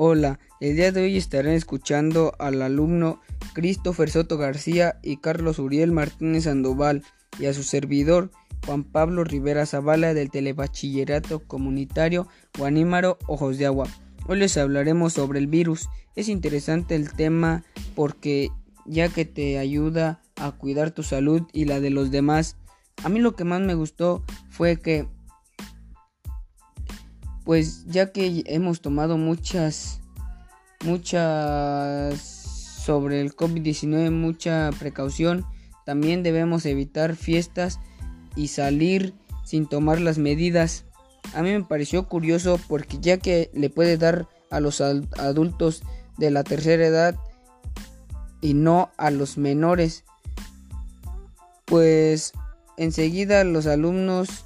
Hola, el día de hoy estarán escuchando al alumno Christopher Soto García y Carlos Uriel Martínez Sandoval y a su servidor Juan Pablo Rivera Zavala del Telebachillerato Comunitario Guanímaro Ojos de Agua. Hoy les hablaremos sobre el virus. Es interesante el tema porque ya que te ayuda a cuidar tu salud y la de los demás. A mí lo que más me gustó fue que pues ya que hemos tomado muchas, muchas sobre el COVID-19, mucha precaución, también debemos evitar fiestas y salir sin tomar las medidas. A mí me pareció curioso porque ya que le puede dar a los adultos de la tercera edad y no a los menores, pues enseguida los alumnos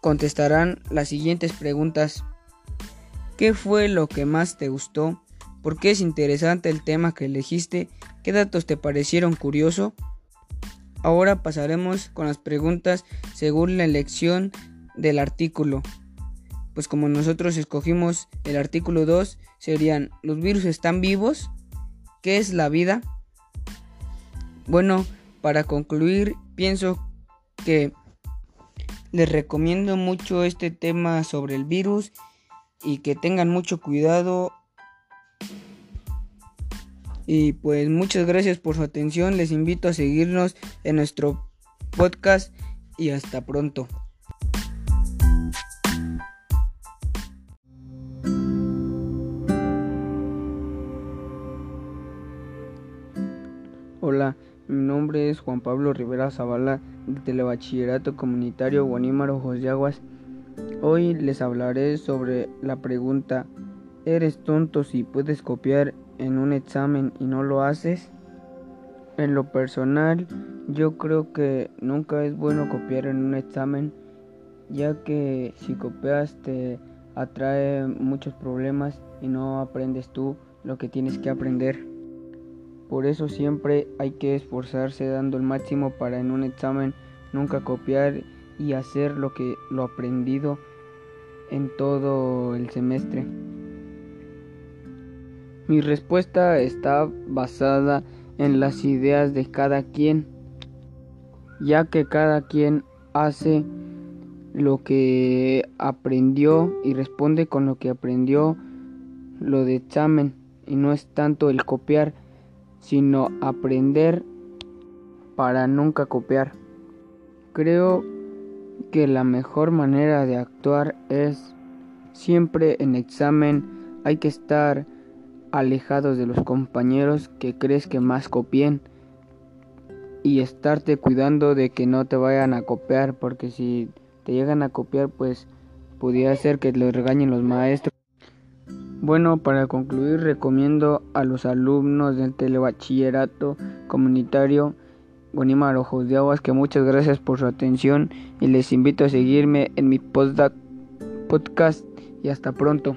contestarán las siguientes preguntas. ¿Qué fue lo que más te gustó? ¿Por qué es interesante el tema que elegiste? ¿Qué datos te parecieron curioso? Ahora pasaremos con las preguntas según la elección del artículo. Pues como nosotros escogimos el artículo 2, serían ¿los virus están vivos? ¿Qué es la vida? Bueno, para concluir, pienso que les recomiendo mucho este tema sobre el virus y que tengan mucho cuidado. Y pues muchas gracias por su atención. Les invito a seguirnos en nuestro podcast y hasta pronto. Hola, mi nombre es Juan Pablo Rivera Zavala del Telebachillerato Comunitario Guanímaro Ojos de Aguas. Hoy les hablaré sobre la pregunta ¿Eres tonto si puedes copiar en un examen y no lo haces? En lo personal, yo creo que nunca es bueno copiar en un examen, ya que si copias te atrae muchos problemas y no aprendes tú lo que tienes que aprender. Por eso siempre hay que esforzarse dando el máximo para en un examen nunca copiar y hacer lo que lo aprendido en todo el semestre. Mi respuesta está basada en las ideas de cada quien, ya que cada quien hace lo que aprendió y responde con lo que aprendió lo de examen y no es tanto el copiar sino aprender para nunca copiar. Creo que la mejor manera de actuar es siempre en examen hay que estar alejados de los compañeros que crees que más copien y estarte cuidando de que no te vayan a copiar porque si te llegan a copiar pues podría ser que lo regañen los maestros bueno, para concluir recomiendo a los alumnos del telebachillerato comunitario Guanímar Ojos de Aguas que muchas gracias por su atención y les invito a seguirme en mi podcast y hasta pronto.